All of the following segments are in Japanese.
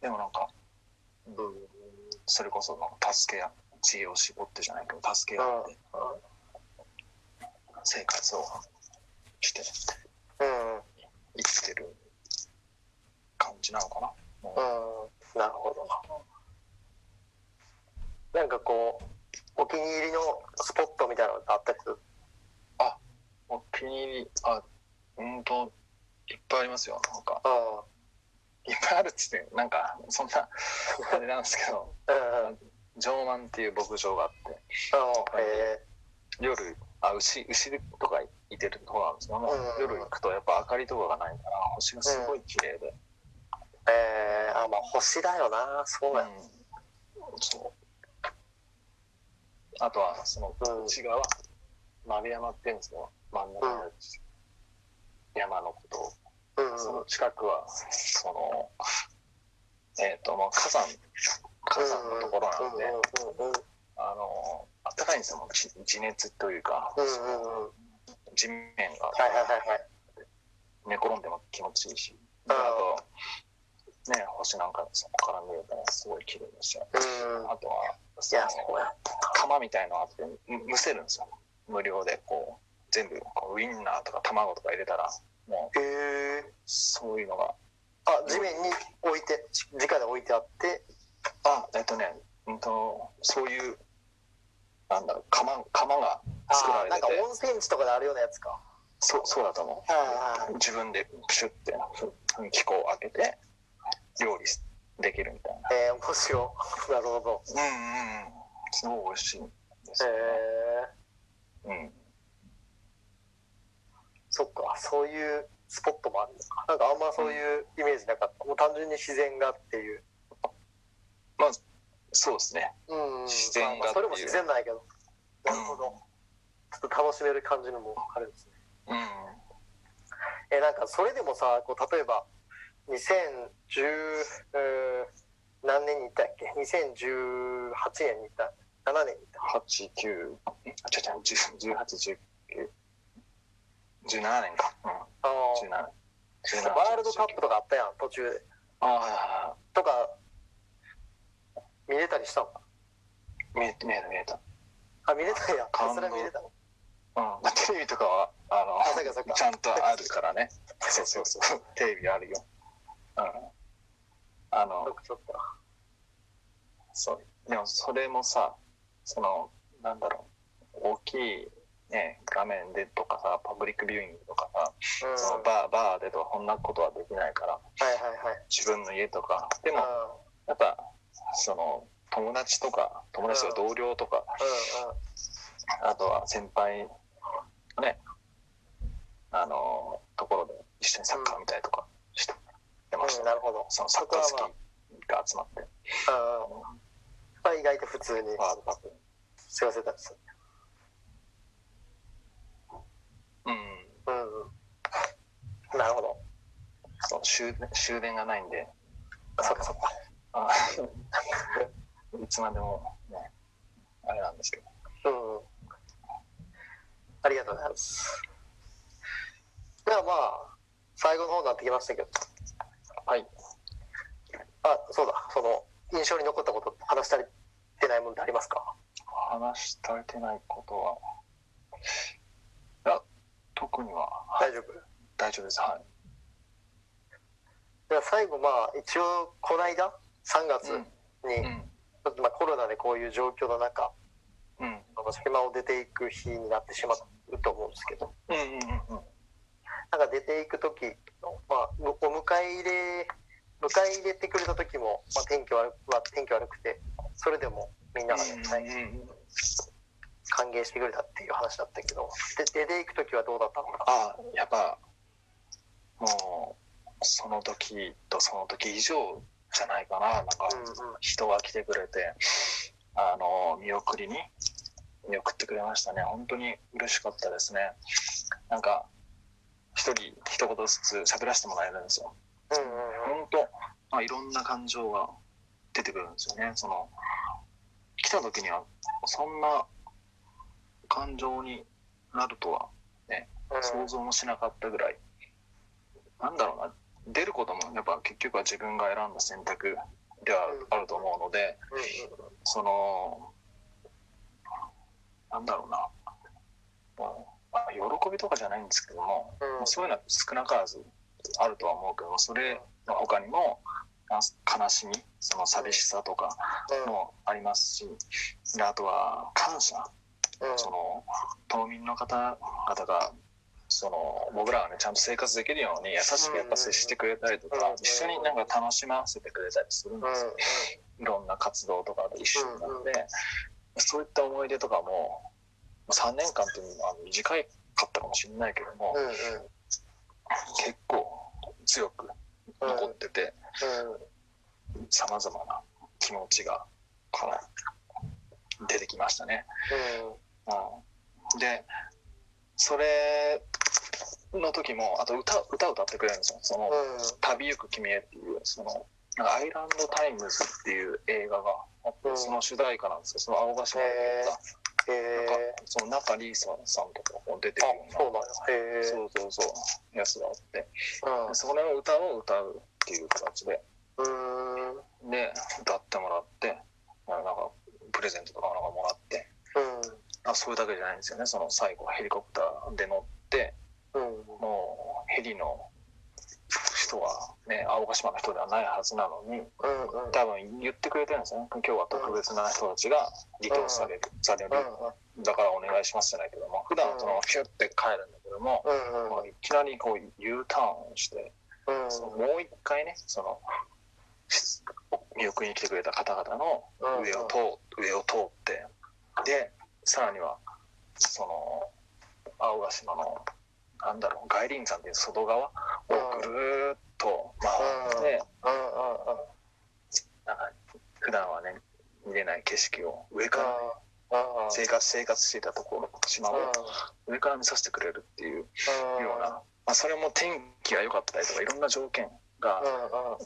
でもなんか、うん。それこそなんか助け合知恵を絞ってじゃないけど助け合って生活をして。生きてる感じなのかな。もううん。なるほど。なんかこう、お気に入りのスポットみたいなのってあったりする？お気に入り、あ、うんと、いっぱいありますよ。なんか、あいっぱいあるっつって、なんか、そんな、あれなんですけど、あ。うん。うん。上満っていう牧場があって、え夜、あ、牛、牛とかいてるとこなんですけども、うん夜行くとやっぱ明かりとかがないから、星がすごい綺麗で、ー、えー、あ、まあ星だよな。そうだよ。うんそう。あとは、その、うん内側、鍋山っていうんですけど、真ん中の山のことを、うん。その近くは、その、えっ、と、もう火山、火山のところなんで、うんうんうんあの、暖かいんですよ、もう地地熱というか。地面がはいはいはいはい。寝転んでも気持ちいいし、うんあと、ね、星なんかそこから見れたらすごい綺麗でした。あとは、そうや。釜みたいのあって、む蒸せるんですよ。無料で、こう、全部、こうウインナーとか卵とか入れたら、もう、へえ。そういうのが、あ、地面に置いて、直で置いてあって、あ、えっとね、うんと、そういう、なんだろう、釜、釜が作らあーなんかれてて、温泉地とかであるようなやつか。そう、そうだと思う。は自分でプシュってふ気候を開けて料理できるみたいな。い。えー、面白い。なるほど。うんうんうん。すごい美味しいんですえよね。ー、うん。そっか、そういうスポットもあるのか。なんかあんまそういうイメージなかった。もう単純に自然がっていう。まあ、そうですね。うん。自然がっていうまあそれも自然なんやけど。なるほど。ちょっと楽しめる感じのもあるんですね。うん。え、なんかそれでもさ、こう例えば、2010、えー何年に行ったっけ ?2018 年に行った。7年に行った。8、9、あ、違う違う、18、19、17年か。うん。あー17。17ワールドカップとかあったやん、途中で。ああ、とか、見れたりしたの？見えた見えた見えた。あ、見れたんや。感動それは見れたの？うん。テレビとかは、あの、あちゃんとあるからね。そうそうそう。テレビあるよ。うん。あの。そう。でもそれもさ、その、なんだろう、大きい、ね、画面でとかさ、パブリックビューイングとかさ、うん。そのバー、バーでとか、こんなことはできないから、はいはいはい。自分の家とか、でも、やっぱ、その、友達とか、友達とか同僚とか、あとは先輩のね、あの、ところで一緒にサッカー見たりとかしてました、なるほど。そのサッカー好きが集まって、うん。まあ意外と普通に。過ごせたりする。うん。うん。なるほど。そう終電終電がないんで、そっかそっか。あ いつまでもね、あれなんですけど。うん。ありがとうございます。ではまあ、最後の方になってきましたけど。はい。あ、そうだ。その、印象に残ったこと、話したりてないものってありますか？話し足りてないことは、いや、特には、はい大丈夫？大丈夫です。はい。では最後まあ、一応、この間、3月うん。に、うん。ちょっとまあコロナでこういう状況の中、うん。島を出ていく日になってしまうと思うんですけど、うん。うん。うん。なんか出ていく時の、まあ、お迎え入れ、迎え入れてくれた時も、まあ、天気悪く、まあ、天気悪くて、それでもみんながね、うん。歓迎してくれたっていう話だったけど、で出ていく時はどうだったのか。あ、やっぱ、その時とその時以上じゃないかな。なんか。人が来てくれて、あの、見送りに見送ってくれましたね。本当に嬉しかったですね。なんか、一人一言ずつ喋らせてもらえるんですよ。本当、まあ、いろんな感情が出てくるんですよね。その、来た時には、そんな感情になるとはうん想像もしなかったぐらい、なんだろうな、出ることもやっぱ結局は自分が選んだ選択ではあると思うので、そのなんだろうな、まあ、喜びとかじゃないんですけども、うん。そういうのは少なからずあるとは思うけどもそれの他にもあ悲しみその寂しさとかもありますしであとは感謝。うん。その島民の方々がその僕らがねちゃんと生活できるように優しくやっぱ接してくれたりとかうん一緒になんか楽しませてくれたりするんうんですよいろんな活動とかで一緒になって。そういった思い出とかも3年間っていうのは短いかったかもしれないけども結構強く残っててさまざまな気持ちがこの出てきましたね。うん、でそれの時もあと歌歌歌ってくれるんですよ。その「旅行く君へ」っていうそのアイランドタイムズっていう映画があってうん。その主題歌なんですけどその青ヶ島で撮ったへえなんかその仲里依紗さんとかも出てあくるようなそうそうそうそうやつがあって。うん。それの歌を歌うっていう形でうーん。で歌ってもらってなんかプレゼントとかなんかもらって。あそれだけじゃないんですよね。その最後ヘリコプターで乗ってうん。もうヘリの人はね青ヶ島の人ではないはずなのにうんうん。多分言ってくれてるんですよね。今日は特別な人たちが離島される、される。だからお願いしますじゃないけども普段はそのヒュッて帰るんだけども、うんいきなりこう U ターンをして、うん。そのもう一回ねそのし見送りに来てくれた方々のうん。上を通上を通ってでさらにはその青ヶ島のなんだろう外輪山っていう外側をぐるーっと回って、うん普段はね見れない景色を上からね、うん生活生活していたところ島を上から見させてくれるっていうような、まあ、それも天気が良かったりとかいろんな条件が、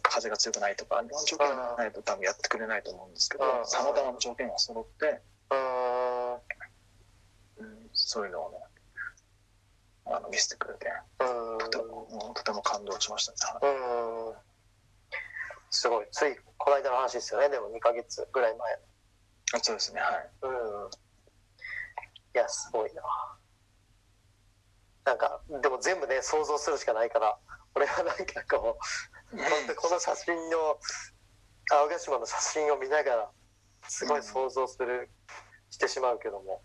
風が強くないとかいろんな条件がないと多分やってくれないと思うんですけどうんさまざまな条件が揃って、うん。うん、そういうのをね見せてくれて。うん。とても、うんとても感動しましたね。うん。すごい。ついこの間の話ですよね。でも2ヶ月ぐらい前。あそうですね。はい。うん。いやすごいな。なんかでも全部ね想像するしかないから俺はなんかこうこの写真の青ヶ島の写真を見ながらすごい想像する、してしまうけども。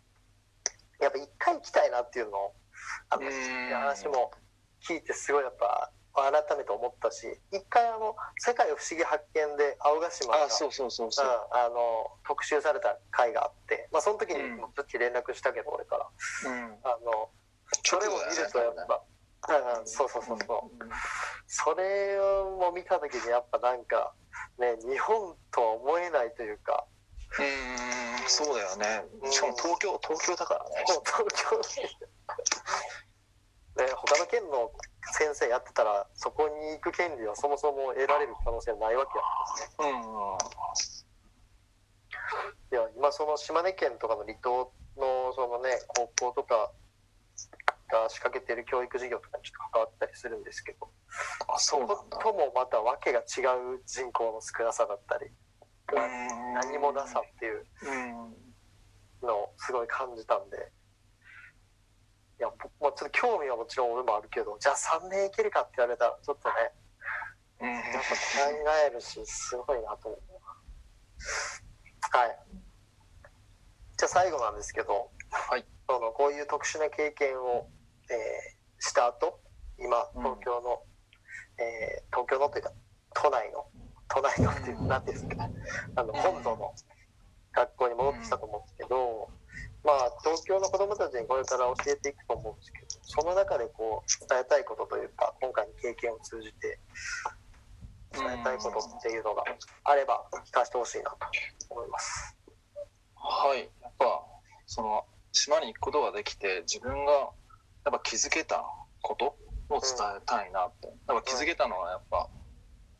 やっぱ一回行きたいなっていうのをあのうん。話も聞いてすごいやっぱ改めて思ったし一回あの「世界不思議発見」で青ヶ島があそうそうそうそう、うん、あの特集された回があって、まあ、その時にうん。プッチ連絡したけど俺から。うん、あのそれを見るとやっぱ、うん、そうそうそうそう。それを見た時にやっぱなんかね日本とは思えないというか。うんうんそうだよね。しかも東京東京だからね。もう東京ね他の県の先生やってたらそこに行く権利はそもそも得られる可能性はないわけや。うんうん。いや今その島根県とかの離島のそのね高校とかが仕掛けてる教育事業とかにちょっと関わったりするんですけどあそうなんだ。ともまた訳が違う人口の少なさだったりうん。何もなさっていううん。のをすごい感じたんでい興味はもちろん俺もあるけどじゃあ3年いけるかって言われたらちょっとねうんやっぱ考えるしすごいなと思う。はい。じゃあ最後なんですけど、はい、そのこういう特殊な経験を、えーした後今うん。東京の、えー東京のというか都内の都内のっていううん。なんていうんですかあの本土の学校に戻ってきたと思うんですけど、まあ東京の子どもたちにこれから教えていくと思うんですけどその中でこう伝えたいことというか今回の経験を通じて伝えたいことっていうのがあれば聞かせてほしいなと思います。はい。やっぱその島に行くことができて自分がやっぱ気づけたことを伝えたいなって、やっぱ気づけたのはやっぱ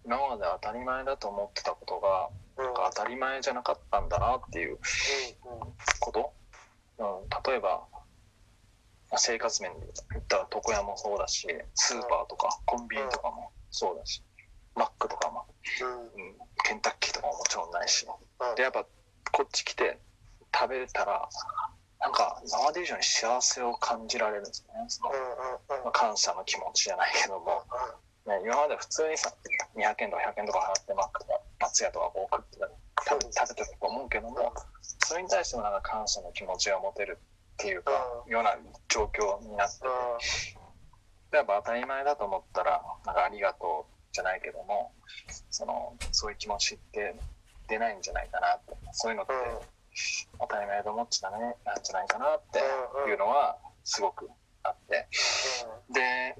今まで当たり前だと思ってたことがうん。当たり前じゃなかったんだなっていううんうん。こと、うん、例えばまあ生活面で言ったら床屋もそうだしスーパーとかコンビニとかもそうだし、マックとかも、うん。うん、ケンタッキーとかももちろんないし。うん。でやっぱこっち来て食べれたらなんか今まで以上に幸せを感じられるんですね。そのまあ感謝の気持ちじゃないけども、ね、今まで普通にさ200円とか100円とか払ってマックとか松屋とかこう食ってたり食べ食べてたと思うけどもそれに対してもなんか感謝の気持ちが持てるっていうか、うような状況になってて、やっぱ当たり前だと思ったらなんかありがとうじゃないけどもそのそういう気持ちって出ないんじゃないかなって。そういうのって当たり前だと思っちゃダメなんじゃないかなっていうのはすごくあって。で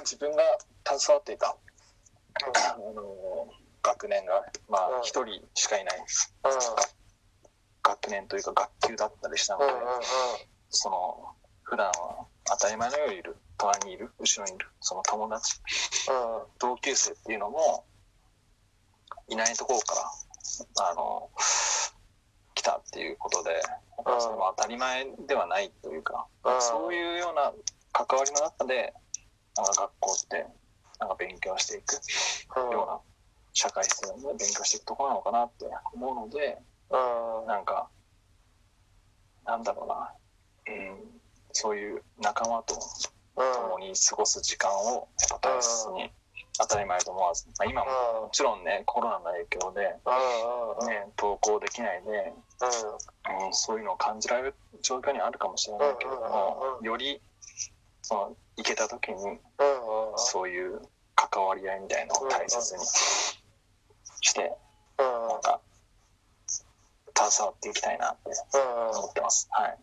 自分が携わっていたあの学年がまあうん。一人しかいない学年というか学級だったりしたので、その普段は当たり前のようにいる隣にいる後ろにいるその友達同級生っていうのもいないところからあの来たっていうことでそれも当たり前ではないというかうんそういうような関わりの中でなんか学校ってなんか勉強していくような社会性をね勉強していくとこなのかなって思うのでなんかなんだろうな、うん、そういう仲間と共に過ごす時間を大切に当たり前と思わず、まあ、今ももちろんねコロナの影響で、ね、登校できないで、うん、そういうのを感じられる状況にあるかもしれないけれどもよりその行けた時にそういう関わり合いみたいのを大切にしてなんか携わっていきたいなって思ってます。はい